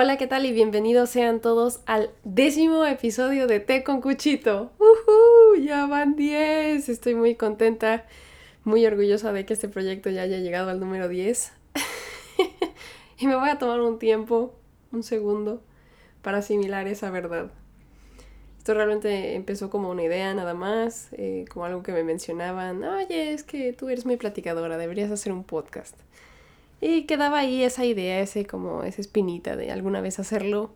Hola, ¿qué tal? Y bienvenidos sean todos al décimo episodio de Té con Cuchito. ¡Uhú! Ya van 10. Estoy muy contenta, muy orgullosa de que este proyecto ya haya llegado al número 10. y me voy a tomar un tiempo, un segundo, para asimilar esa verdad. Esto realmente empezó como una idea nada más, eh, como algo que me mencionaban. Oye, es que tú eres muy platicadora, deberías hacer un podcast. Y quedaba ahí esa idea, ese como esa espinita de alguna vez hacerlo.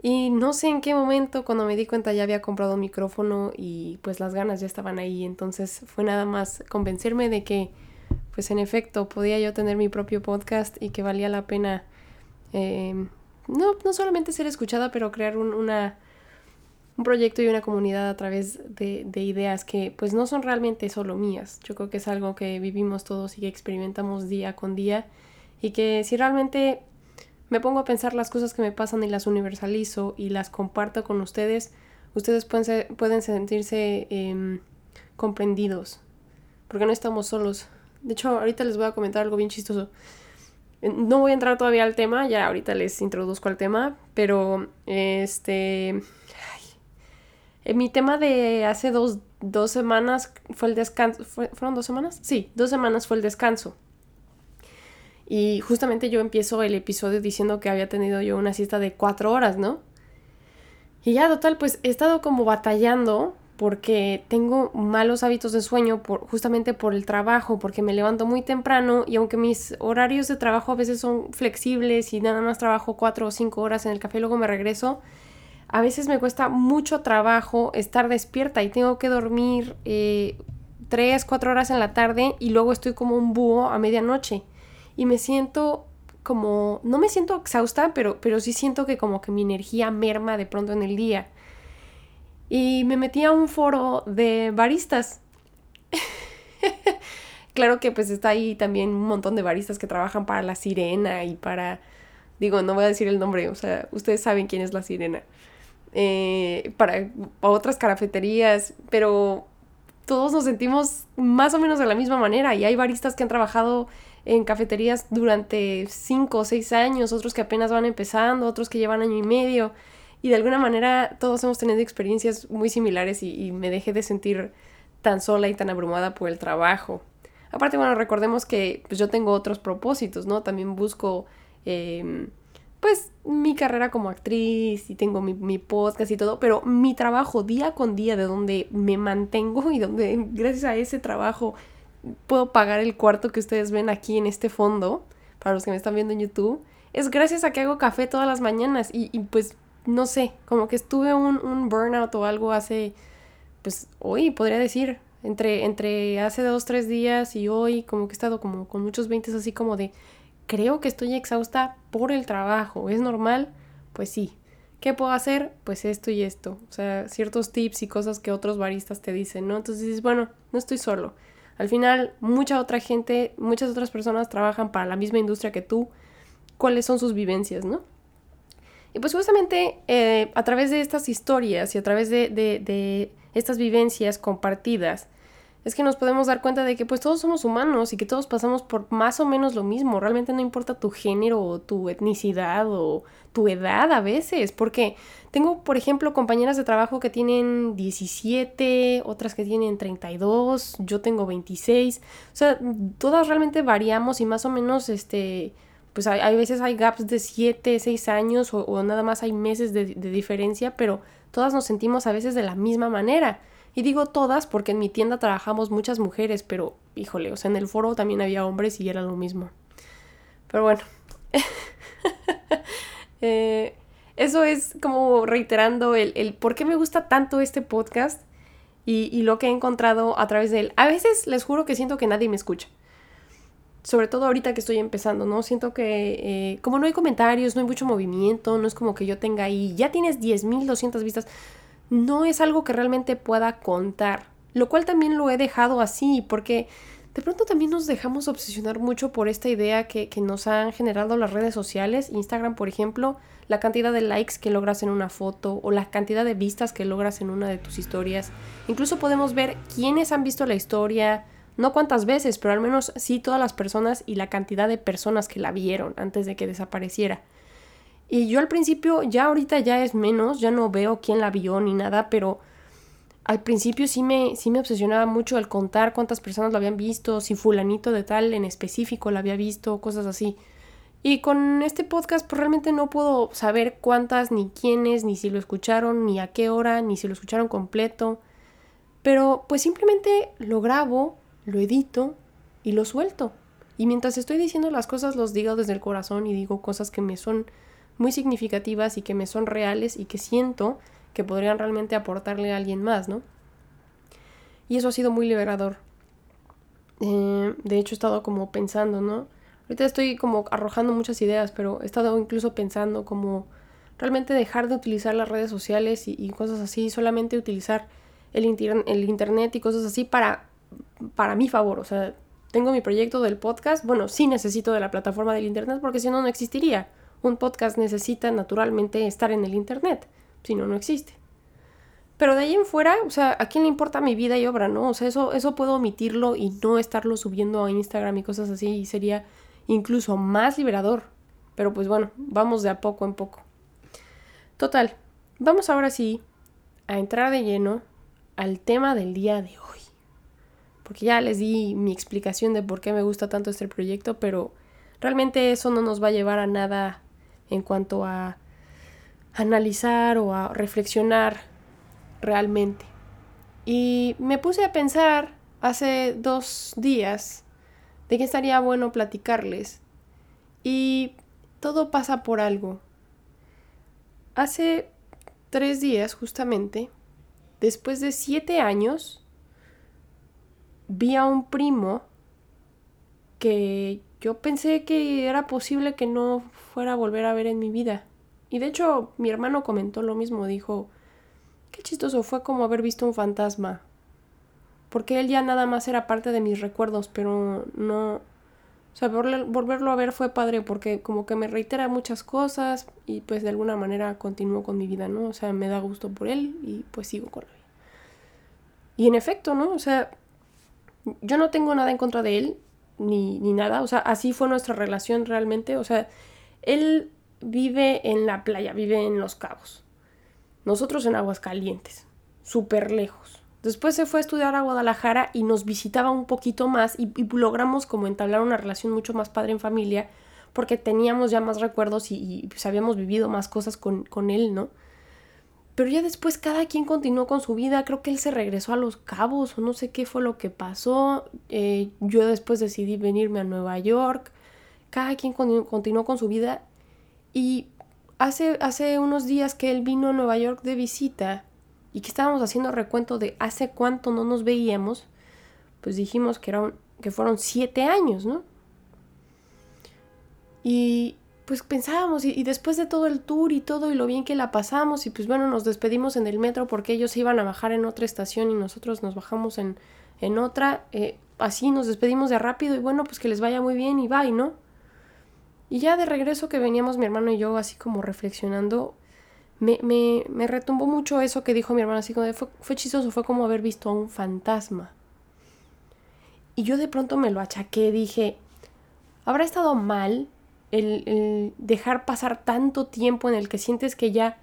Y no sé en qué momento, cuando me di cuenta ya había comprado un micrófono y pues las ganas ya estaban ahí. Entonces fue nada más convencerme de que pues en efecto podía yo tener mi propio podcast y que valía la pena eh, no, no solamente ser escuchada, pero crear un, una, un proyecto y una comunidad a través de, de, ideas que pues no son realmente solo mías. Yo creo que es algo que vivimos todos y que experimentamos día con día y que si realmente me pongo a pensar las cosas que me pasan y las universalizo y las comparto con ustedes, ustedes pueden, pueden sentirse eh, comprendidos porque no estamos solos. De hecho, ahorita les voy a comentar algo bien chistoso. No voy a entrar todavía al tema, ya ahorita les introduzco al tema, pero este mi tema de hace dos, semanas fue el descanso. ¿Fueron dos semanas? Sí, dos semanas fue el descanso. Y justamente yo empiezo el episodio diciendo que había tenido yo una siesta de cuatro horas, ¿no? Y ya, total, pues he estado como batallando porque tengo malos hábitos de sueño justamente por el trabajo, porque me levanto muy temprano y aunque mis horarios de trabajo a veces son flexibles y nada más trabajo cuatro o cinco horas en el café y luego me regreso, a veces me cuesta mucho trabajo estar despierta y tengo que dormir eh, 3, 4 horas en la tarde y luego estoy como un búho a medianoche. Y me siento como, no me siento exhausta, pero, pero sí siento que como que mi energía merma de pronto en el día. Y me metí a un foro de baristas. claro que pues está ahí también un montón de baristas que trabajan para la sirena y para... Digo, no voy a decir el nombre, o sea, ustedes saben quién es la sirena. Eh, para, otras cafeterías, pero todos nos sentimos más o menos de la misma manera y hay baristas que han trabajado en cafeterías durante 5 o 6 años, otros que apenas van empezando, otros que llevan año y medio y de alguna manera todos hemos tenido experiencias muy similares y, me dejé de sentir tan sola y tan abrumada por el trabajo. Aparte, bueno, recordemos que pues, yo tengo otros propósitos, ¿no? También busco em, pues mi carrera como actriz y tengo mi, podcast y todo, pero mi trabajo día con día de donde me mantengo y donde gracias a ese trabajo puedo pagar el cuarto que ustedes ven aquí en este fondo, para los que me están viendo en YouTube, es gracias a que hago café todas las mañanas. Y, pues no sé, como que estuve un, un, burnout o algo hace, pues hoy podría decir, entre, entre hace dos, tres días y hoy, como que he estado como con muchos veintes así como de creo que estoy exhausta por el trabajo. ¿Es normal? Pues sí. ¿Qué puedo hacer? Pues esto y esto. O sea, ciertos tips y cosas que otros baristas te dicen, ¿no? Entonces dices, bueno, no estoy solo. Al final, mucha otra gente, muchas otras personas trabajan para la misma industria que tú. ¿Cuáles son sus vivencias, no? Y pues justamente eh, a través de estas historias y a través de, estas vivencias compartidas, es que nos podemos dar cuenta de que pues todos somos humanos y que todos pasamos por más o menos lo mismo. Realmente no importa tu género o tu etnicidad o tu edad a veces, porque tengo, por ejemplo, compañeras de trabajo que tienen 17, otras que tienen 32, yo tengo 26. O sea, todas realmente variamos y más o menos, este, pues hay, veces hay gaps de 7, 6 años o, nada más hay meses de diferencia, pero todas nos sentimos a veces de la misma manera. Y digo todas porque en mi tienda trabajamos muchas mujeres, pero híjole, o sea, en el foro también había hombres y era lo mismo. Pero bueno. Eh, eso es como reiterando el, por qué me gusta tanto este podcast y, lo que he encontrado a través de él. A veces les juro que siento que nadie me escucha. Sobre todo ahorita que estoy empezando, ¿no? Siento que eh, como no hay comentarios, no hay mucho movimiento, no es como que yo tenga ahí, ya tienes 10.200 vistas no es algo que realmente pueda contar, lo cual también lo he dejado así porque de pronto también nos dejamos obsesionar mucho por esta idea que, nos han generado las redes sociales, Instagram por ejemplo, la cantidad de likes que logras en una foto o la cantidad de vistas que logras en una de tus historias. Incluso podemos ver quiénes han visto la historia, no cuántas veces, pero al menos sí todas las personas y la cantidad de personas que la vieron antes de que desapareciera. Y yo al principio, ya ahorita ya es menos, ya no veo quién la vio ni nada, pero al principio sí me, sí me obsesionaba mucho el contar cuántas personas lo habían visto, si fulanito de tal en específico la había visto, cosas así. Y con este podcast pues realmente no puedo saber cuántas, ni quiénes, ni si lo escucharon, ni a qué hora, ni si lo escucharon completo. Pero pues simplemente lo grabo, lo edito y lo suelto. Y mientras estoy diciendo las cosas los digo desde el corazón y digo cosas que me son muy significativas y que me son reales y que siento que podrían realmente aportarle a alguien más, ¿no? Y eso ha sido muy liberador. Eh, de hecho, he estado como pensando, ¿no? Ahorita estoy como arrojando muchas ideas, pero he estado incluso pensando como realmente dejar de utilizar las redes sociales y, cosas así, solamente utilizar el, el internet y cosas así para, para mi favor. O sea, tengo mi proyecto del podcast, bueno, sí necesito de la plataforma del internet porque si no, no existiría. Un podcast necesita naturalmente estar en el internet si no, no existe. Pero de ahí en fuera, o sea, ¿a quién le importa mi vida y obra, no? O sea, eso, eso puedo omitirlo y no estarlo subiendo a Instagram y cosas así y sería incluso más liberador. Pero pues bueno, vamos de a poco en poco. Total, vamos ahora sí a entrar de lleno al tema del día de hoy. Porque ya les di mi explicación de por qué me gusta tanto este proyecto, pero realmente eso no nos va a llevar a nada en cuanto a analizar o a reflexionar realmente. Y me puse a pensar hace dos días de que estaría bueno platicarles. Y todo pasa por algo. Hace tres días, justamente, después de siete años, vi a un primo que yo pensé que era posible que no fuera a volver a ver en mi vida. Y de hecho, mi hermano comentó lo mismo, dijo, qué chistoso fue como haber visto un fantasma. Porque él ya nada más era parte de mis recuerdos, pero no... O sea, volverlo a ver fue padre porque como que me reitera muchas cosas y pues de alguna manera continúo con mi vida, ¿no? O sea, me da gusto por él y pues sigo con él. Y en efecto, ¿no? O sea, yo no tengo nada en contra de él, ni, ni nada. O sea, así fue nuestra relación realmente. O sea, él vive en la playa, vive en Los Cabos. Nosotros en Aguascalientes, súper lejos. Después se fue a estudiar a Guadalajara y nos visitaba un poquito más y, logramos como entablar una relación mucho más padre en familia porque teníamos ya más recuerdos y, pues habíamos vivido más cosas con, él, ¿no? Pero ya después cada quien continuó con su vida, creo que él se regresó a Los Cabos o no sé qué fue lo que pasó. Eh, yo después decidí venirme a Nueva York, cada quien continuó con su vida y hace, hace unos días que él vino a Nueva York de visita y que estábamos haciendo recuento de hace cuánto no nos veíamos, pues dijimos que, eran, que fueron siete años, ¿no? Y pues pensábamos, y, después de todo el tour y todo, y lo bien que la pasamos, y pues bueno, nos despedimos en el metro porque ellos se iban a bajar en otra estación y nosotros nos bajamos en, en otra, eh, así nos despedimos de rápido y bueno, pues que les vaya muy bien y bye, ¿no? Y ya de regreso que veníamos mi hermano y yo así como reflexionando, me, me, me retumbó mucho eso que dijo mi hermano, así como fue, fue chistoso, fue como haber visto a un fantasma. Y yo de pronto me lo achaqué, dije, ¿habrá estado mal el, el dejar pasar tanto tiempo en el que sientes que ya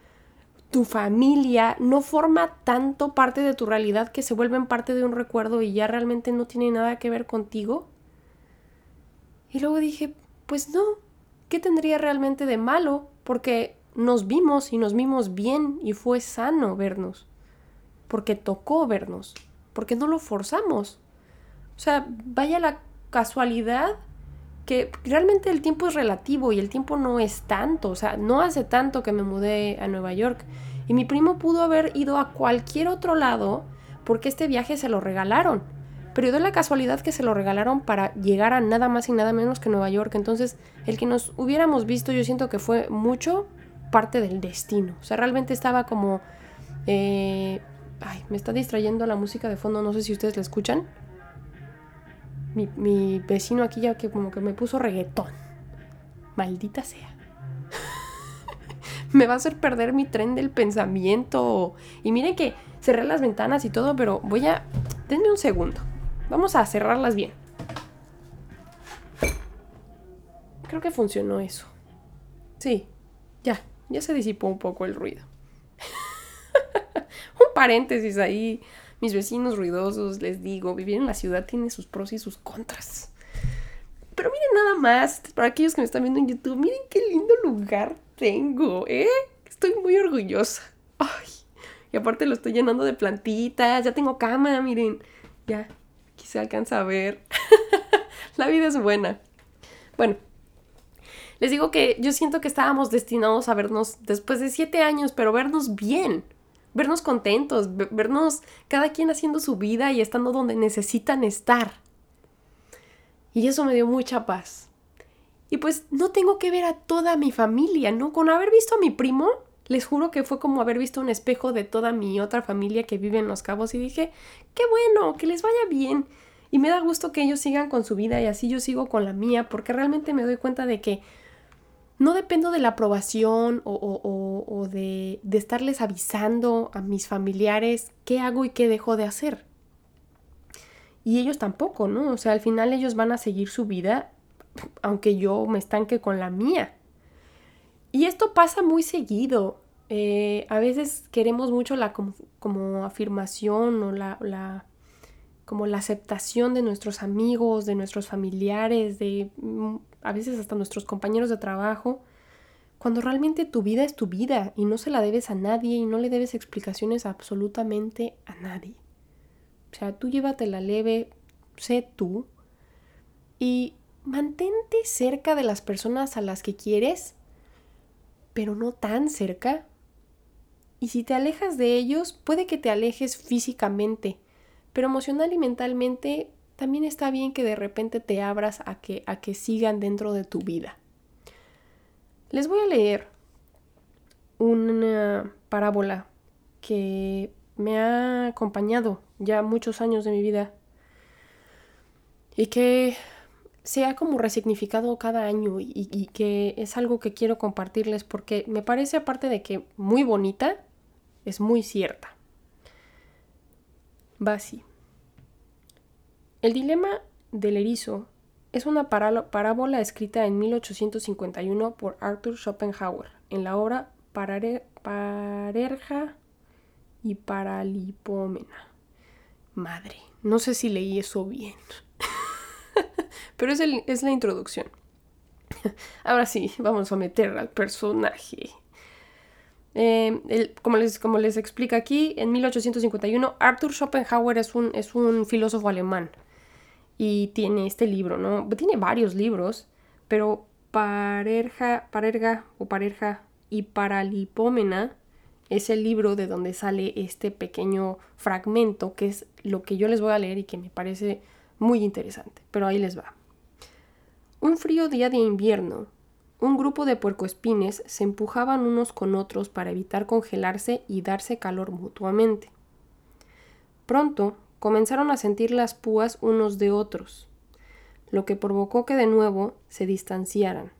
tu familia no forma tanto parte de tu realidad que se vuelven parte de un recuerdo y ya realmente no tiene nada que ver contigo? Y luego dije, pues no, ¿qué tendría realmente de malo? Porque nos vimos y nos vimos bien y fue sano vernos. Porque tocó vernos. Porque no lo forzamos. O sea, vaya la casualidad que realmente el tiempo es relativo y el tiempo no es tanto. O sea, no hace tanto que me mudé a Nueva York. Y mi primo pudo haber ido a cualquier otro lado porque este viaje se lo regalaron pero dio la casualidad que se lo regalaron para llegar a nada más y nada menos que Nueva York. Entonces, el que nos hubiéramos visto, yo siento que fue mucho parte del destino. O sea, realmente estaba como... Eh, ay, me está distrayendo la música de fondo, no sé si ustedes la escuchan. Mi, vecino aquí ya que como que me puso reggaetón. Maldita sea. me va a hacer perder mi tren del pensamiento. Y miren que cerré las ventanas y todo, pero voy a... Denme un segundo. Vamos a cerrarlas bien. Creo que funcionó eso. Sí. ya, ya se disipó un poco el ruido. un paréntesis ahí. Mis vecinos ruidosos, les digo, vivir en la ciudad tiene sus pros y sus contras. Pero miren nada más, para aquellos que me están viendo en YouTube, miren qué lindo lugar tengo, ¿eh? Estoy muy orgullosa. Ay, y aparte lo estoy llenando de plantitas, ya tengo cama, miren. Ya, aquí se alcanza a ver. la vida es buena. Bueno, les digo que yo siento que estábamos destinados a vernos después de siete años, pero vernos bien, vernos contentos, vernos cada quien haciendo su vida y estando donde necesitan estar. Y eso me dio mucha paz. Y pues no tengo que ver a toda mi familia, ¿no? Con haber visto a mi primo, les juro que fue como haber visto un espejo de toda mi otra familia que vive en Los Cabos y dije, qué bueno, que les vaya bien. Y me da gusto que ellos sigan con su vida y así yo sigo con la mía, porque realmente me doy cuenta de que no dependo de la aprobación o, de, estarles avisando a mis familiares qué hago y qué dejo de hacer. Y ellos tampoco, ¿no? O sea, al final ellos van a seguir su vida, aunque yo me estanque con la mía. Y esto pasa muy seguido. Eh, a veces queremos mucho la como, afirmación o la, la, como la aceptación de nuestros amigos, de nuestros familiares, de mm, a veces hasta nuestros compañeros de trabajo, cuando realmente tu vida es tu vida y no se la debes a nadie y no le debes explicaciones absolutamente a nadie. O sea, tú llévatela leve, sé tú y mantente cerca de las personas a las que quieres, pero no tan cerca. Y si te alejas de ellos, puede que te alejes físicamente, pero emocional y mentalmente también está bien que de repente te abras a que, a que sigan dentro de tu vida. Les voy a leer una parábola que me ha acompañado ya muchos años de mi vida y que se ha como resignificado cada año y, que es algo que quiero compartirles porque me parece aparte de que muy bonita, es muy cierta. Va así. El dilema del erizo es una parábola escrita en 1851 por Arthur Schopenhauer en la obra Parerja y Paralipómena. Madre, no sé si leí eso bien. Pero es, la introducción. Ahora sí, vamos a meter al personaje. Eh, como, les, explica aquí, en 1851 Arthur Schopenhauer es un filósofo alemán y tiene este libro, ¿no? Tiene varios libros, pero Parerja, Parerga o Parerja y Paralipómena es el libro de donde sale este pequeño fragmento que es lo que yo les voy a leer y que me parece muy interesante, pero ahí les va. Un frío día de invierno, un grupo de puercoespines se empujaban unos con otros para evitar congelarse y darse calor mutuamente. Pronto comenzaron a sentir las púas unos de otros, lo que provocó que de nuevo se distanciaran.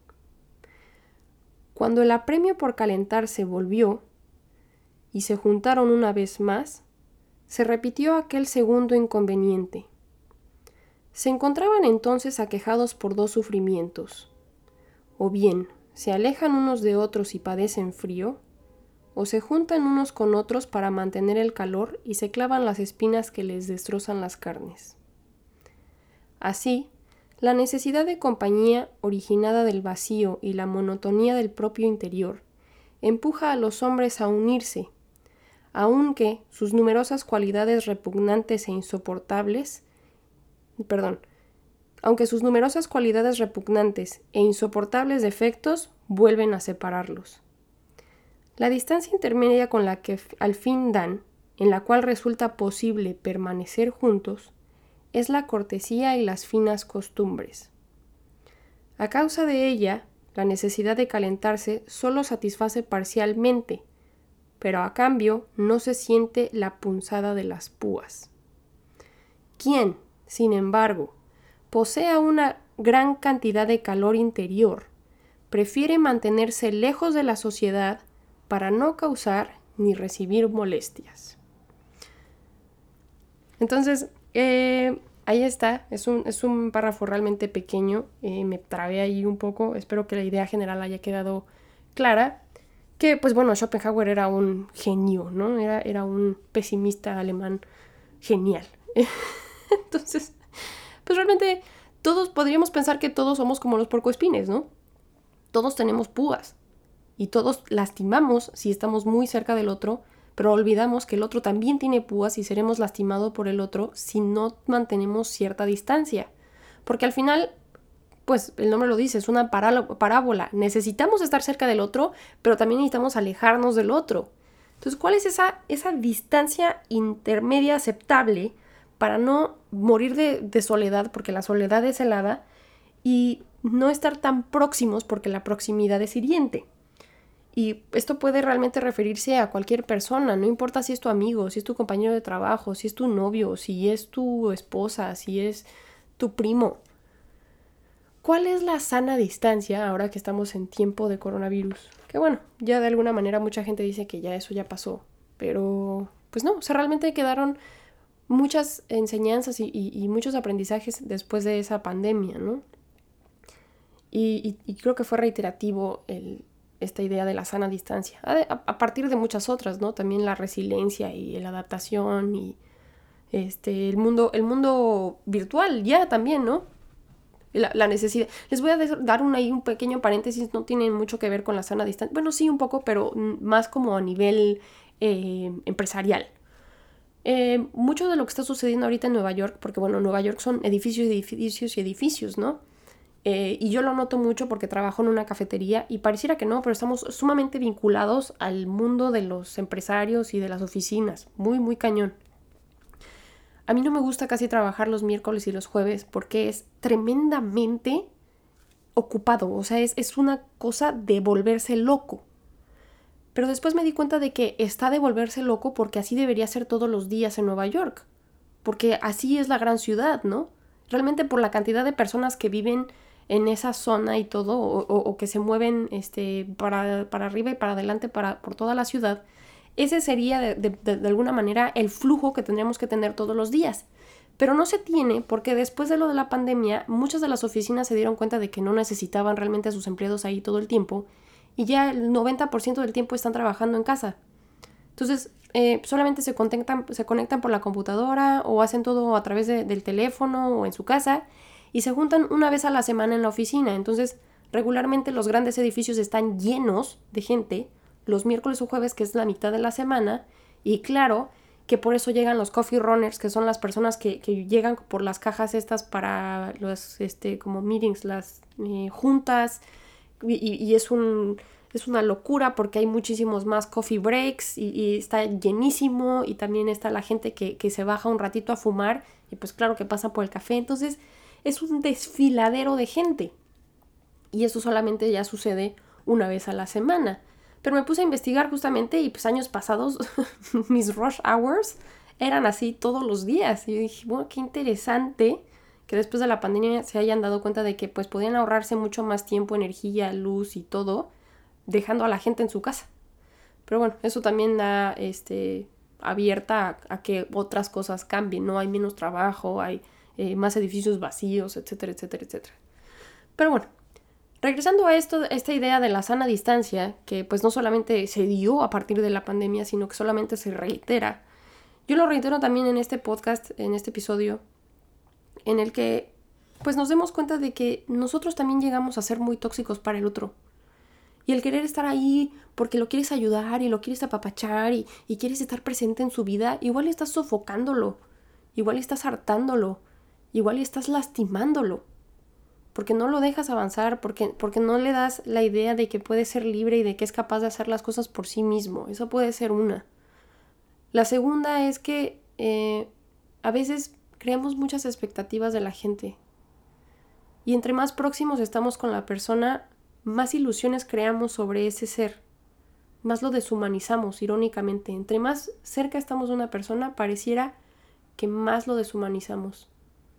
Cuando el apremio por calentarse volvió y se juntaron una vez más, se repitió aquel segundo inconveniente. Se encontraban entonces aquejados por dos sufrimientos. O bien se alejan unos de otros y padecen frío, o se juntan unos con otros para mantener el calor y se clavan las espinas que les destrozan las carnes. Así, la necesidad de compañía originada del vacío y la monotonía del propio interior empuja a los hombres a unirse, aunque sus numerosas cualidades repugnantes e insoportables, perdón, aunque sus numerosas cualidades repugnantes e insoportables defectos vuelven a separarlos. La distancia intermedia con la que al fin dan, en la cual resulta posible permanecer juntos, es la cortesía y las finas costumbres. A causa de ella, la necesidad de calentarse solo satisface parcialmente, pero a cambio no se siente la punzada de las púas. Quien, sin embargo, posea una gran cantidad de calor interior, prefiere mantenerse lejos de la sociedad para no causar ni recibir molestias. Entonces, eh, ahí está, es un, es un, párrafo realmente pequeño, eh, me trabé ahí un poco, espero que la idea general haya quedado clara, Que pues bueno, Schopenhauer era un genio, ¿no? Era, era un pesimista alemán genial. Entonces, pues realmente todos podríamos pensar que todos somos como los porcoespines, ¿no? Todos tenemos púas y todos lastimamos si estamos muy cerca del otro, pero olvidamos que el otro también tiene púas y seremos lastimados por el otro si no mantenemos cierta distancia. Porque al final, pues el nombre lo dice, es una parábola. Necesitamos estar cerca del otro, pero también necesitamos alejarnos del otro. Entonces, ¿cuál es esa, esa distancia intermedia aceptable para no morir de, de soledad, porque la soledad es helada, y no estar tan próximos porque la proximidad es hiriente? Y esto puede realmente referirse a cualquier persona, no importa si es tu amigo, si es tu compañero de trabajo, si es tu novio, si es tu esposa, si es tu primo. ¿Cuál es la sana distancia ahora que estamos en tiempo de coronavirus? Que bueno, ya de alguna manera mucha gente dice que ya eso ya pasó, pero pues no, o sea, realmente quedaron muchas enseñanzas y, muchos aprendizajes después de esa pandemia, ¿no? y creo que fue reiterativo el, esta idea de la sana distancia, a, partir de muchas otras, ¿no? También la resiliencia y la adaptación y este, el, mundo, el mundo virtual ya también, ¿no? La, necesidad. Les voy a dar un, ahí un pequeño paréntesis, no tiene mucho que ver con la sana distancia. Bueno, sí, un poco, pero más como a nivel eh, empresarial. Eh, mucho de lo que está sucediendo ahorita en Nueva York, porque bueno, Nueva York son edificios, edificios y edificios, ¿no? Eh, y yo lo noto mucho porque trabajo en una cafetería y pareciera que no, pero estamos sumamente vinculados al mundo de los empresarios y de las oficinas. Muy, muy cañón. A mí no me gusta casi trabajar los miércoles y los jueves porque es tremendamente ocupado. O sea, es, es una cosa de volverse loco. Pero después me di cuenta de que está de volverse loco porque así debería ser todos los días en Nueva York. Porque así es la gran ciudad, ¿no? Realmente por la cantidad de personas que viven en esa zona y todo, o, que se mueven este, para, para, arriba y para adelante para, por toda la ciudad, ese sería de, de, alguna manera el flujo que tendríamos que tener todos los días. Pero no se tiene porque después de lo de la pandemia, muchas de las oficinas se dieron cuenta de que no necesitaban realmente a sus empleados ahí todo el tiempo y ya el 90% del tiempo están trabajando en casa. Entonces, eh, solamente se conectan, se conectan por la computadora o hacen todo a través del teléfono o en su casa y se juntan una vez a la semana en la oficina. Entonces, regularmente los grandes edificios están llenos de gente los miércoles o jueves, que es la mitad de la semana, y claro que por eso llegan los coffee runners, que son las personas que, llegan por las cajas estas para los, este, como meetings, las eh, juntas, y, es un es una locura porque hay muchísimos más coffee breaks y, está llenísimo y también está la gente que, que, se baja un ratito a fumar y pues claro que pasa por el café. Entonces es un desfiladero de gente. Y eso solamente ya sucede una vez a la semana. Pero me puse a investigar justamente y pues años pasados mis rush hours eran así todos los días. Y yo dije, bueno, qué interesante que después de la pandemia se hayan dado cuenta de que pues podían ahorrarse mucho más tiempo, energía, luz y todo, dejando a la gente en su casa. Pero bueno, eso también da este abierta a que otras cosas cambien, ¿no? Hay menos trabajo, hay eh, más edificios vacíos, etcétera, etcétera, etcétera. Pero bueno, regresando a esto, esta idea de la sana distancia, que pues no solamente se dio a partir de la pandemia, sino que solamente se reitera. Yo lo reitero también en este podcast, en este episodio, en el que pues nos demos cuenta de que nosotros también llegamos a ser muy tóxicos para el otro. Y el querer estar ahí porque lo quieres ayudar y lo quieres apapachar y, y quieres estar presente en su vida, igual estás sofocándolo, igual estás hartándolo, igual estás lastimándolo. Porque no lo dejas avanzar, porque, porque no le das la idea de que puede ser libre y de que es capaz de hacer las cosas por sí mismo. Eso puede ser una. La segunda es que eh, a veces creamos muchas expectativas de la gente. Y entre más próximos estamos con la persona, más ilusiones creamos sobre ese ser. Más lo deshumanizamos, irónicamente. Entre más cerca estamos de una persona, pareciera que más lo deshumanizamos.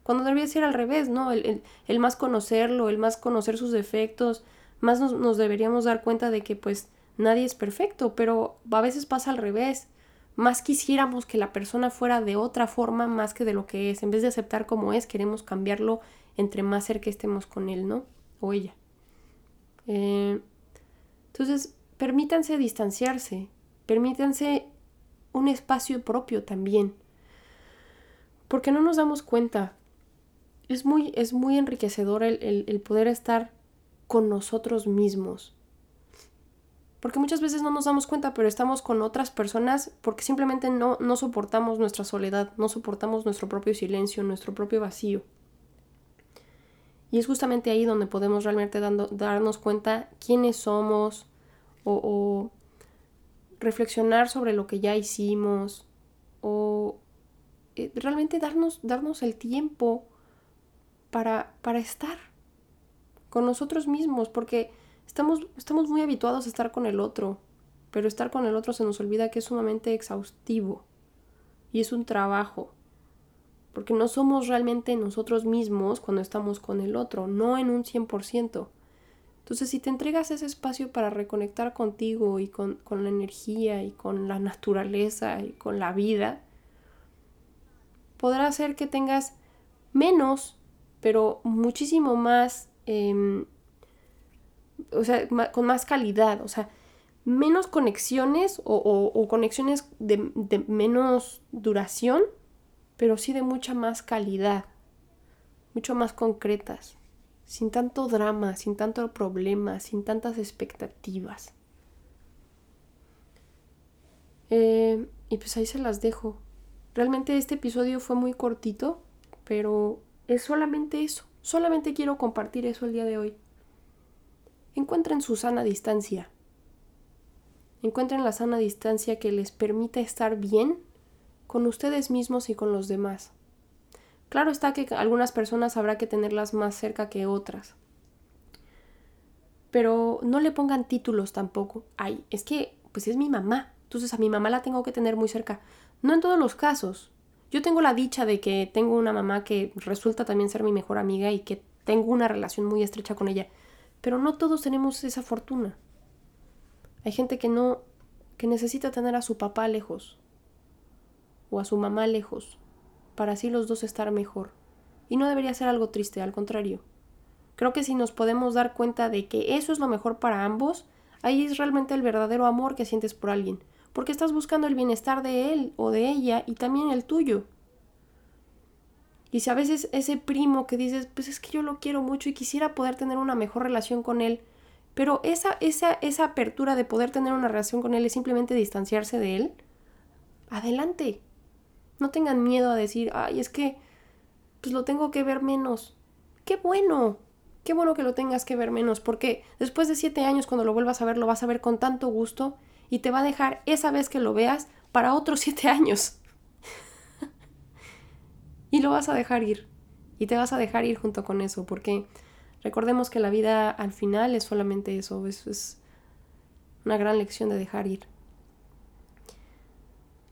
Cuando debería ser al revés, ¿no? El, más conocerlo, el más conocer sus defectos, más nos, deberíamos dar cuenta de que pues nadie es perfecto, pero a veces pasa al revés. Más quisiéramos que la persona fuera de otra forma más que de lo que es. En vez de aceptar como es, queremos cambiarlo entre más cerca estemos con él, ¿no? O ella. Eh, entonces, permítanse distanciarse, permítanse un espacio propio también. Porque no nos damos cuenta. Es muy, es muy enriquecedor el, el poder estar con nosotros mismos. Porque muchas veces no nos damos cuenta, pero estamos con otras personas porque simplemente no, no soportamos nuestra soledad, no soportamos nuestro propio silencio, nuestro propio vacío. Y es justamente ahí donde podemos realmente dando, darnos cuenta quiénes somos o, reflexionar sobre lo que ya hicimos o eh, realmente darnos, darnos el tiempo para, para estar con nosotros mismos, porque estamos, estamos muy habituados a estar con el otro, pero estar con el otro se nos olvida que es sumamente exhaustivo y es un trabajo porque no somos realmente nosotros mismos cuando estamos con el otro, no en un 100%. Entonces, si te entregas ese espacio para reconectar contigo y con, la energía y con la naturaleza y con la vida, podrá hacer que tengas menos, pero muchísimo más, em, o sea, con más calidad, o sea, menos conexiones o, conexiones de, menos duración, pero sí de mucha más calidad, mucho más concretas, sin tanto drama, sin tanto problema, sin tantas expectativas. Eh, y pues ahí se las dejo. Realmente este episodio fue muy cortito, pero es solamente eso. Solamente quiero compartir eso el día de hoy. Encuentren su sana distancia. Encuentren la sana distancia que les permita estar bien con ustedes mismos y con los demás. Claro está que algunas personas habrá que tenerlas más cerca que otras. Pero no le pongan títulos tampoco. Ay, es que, pues es mi mamá. Entonces a mi mamá la tengo que tener muy cerca. No en todos los casos. Yo tengo la dicha de que tengo una mamá que resulta también ser mi mejor amiga y que tengo una relación muy estrecha con ella. Pero no todos tenemos esa fortuna. Hay gente que no, que necesita tener a su papá lejos, o a su mamá lejos, para así los dos estar mejor. Y no debería ser algo triste, al contrario. Creo que si nos podemos dar cuenta de que eso es lo mejor para ambos, ahí es realmente el verdadero amor que sientes por alguien, porque estás buscando el bienestar de él o de ella y también el tuyo. Y si a veces ese primo que dices, pues es que yo lo quiero mucho y quisiera poder tener una mejor relación con él, pero esa, esa, esa apertura de poder tener una relación con él es simplemente distanciarse de él, adelante. No tengan miedo a decir, ay, es que pues lo tengo que ver menos. Qué bueno, qué bueno que lo tengas que ver menos, porque después de siete años cuando lo vuelvas a ver lo vas a ver con tanto gusto y te va a dejar esa vez que lo veas para otros siete años. y lo vas a dejar ir. Y te vas a dejar ir junto con eso, porque recordemos que la vida al final es solamente eso, es, es una gran lección de dejar ir.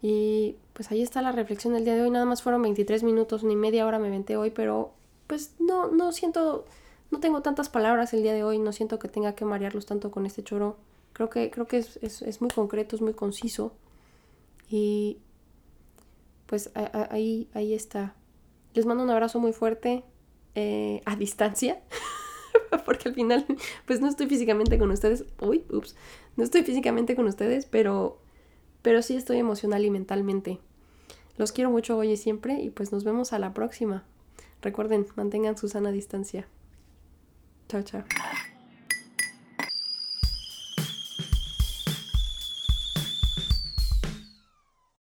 Y pues ahí está la reflexión del día de hoy. Nada más fueron 23 minutos, ni media hora me venté hoy, pero pues no, no siento, no tengo tantas palabras el día de hoy, no siento que tenga que marearlos tanto con este choro. Creo que, creo que es, es, muy concreto, es muy conciso. Y pues ahí, ahí está. Les mando un abrazo muy fuerte eh, a distancia. porque al final, pues no estoy físicamente con ustedes. Uy, ups. No estoy físicamente con ustedes, pero pero sí estoy emocional y mentalmente. Los quiero mucho hoy y siempre y pues nos vemos a la próxima. Recuerden, mantengan su sana distancia. Chao, chao.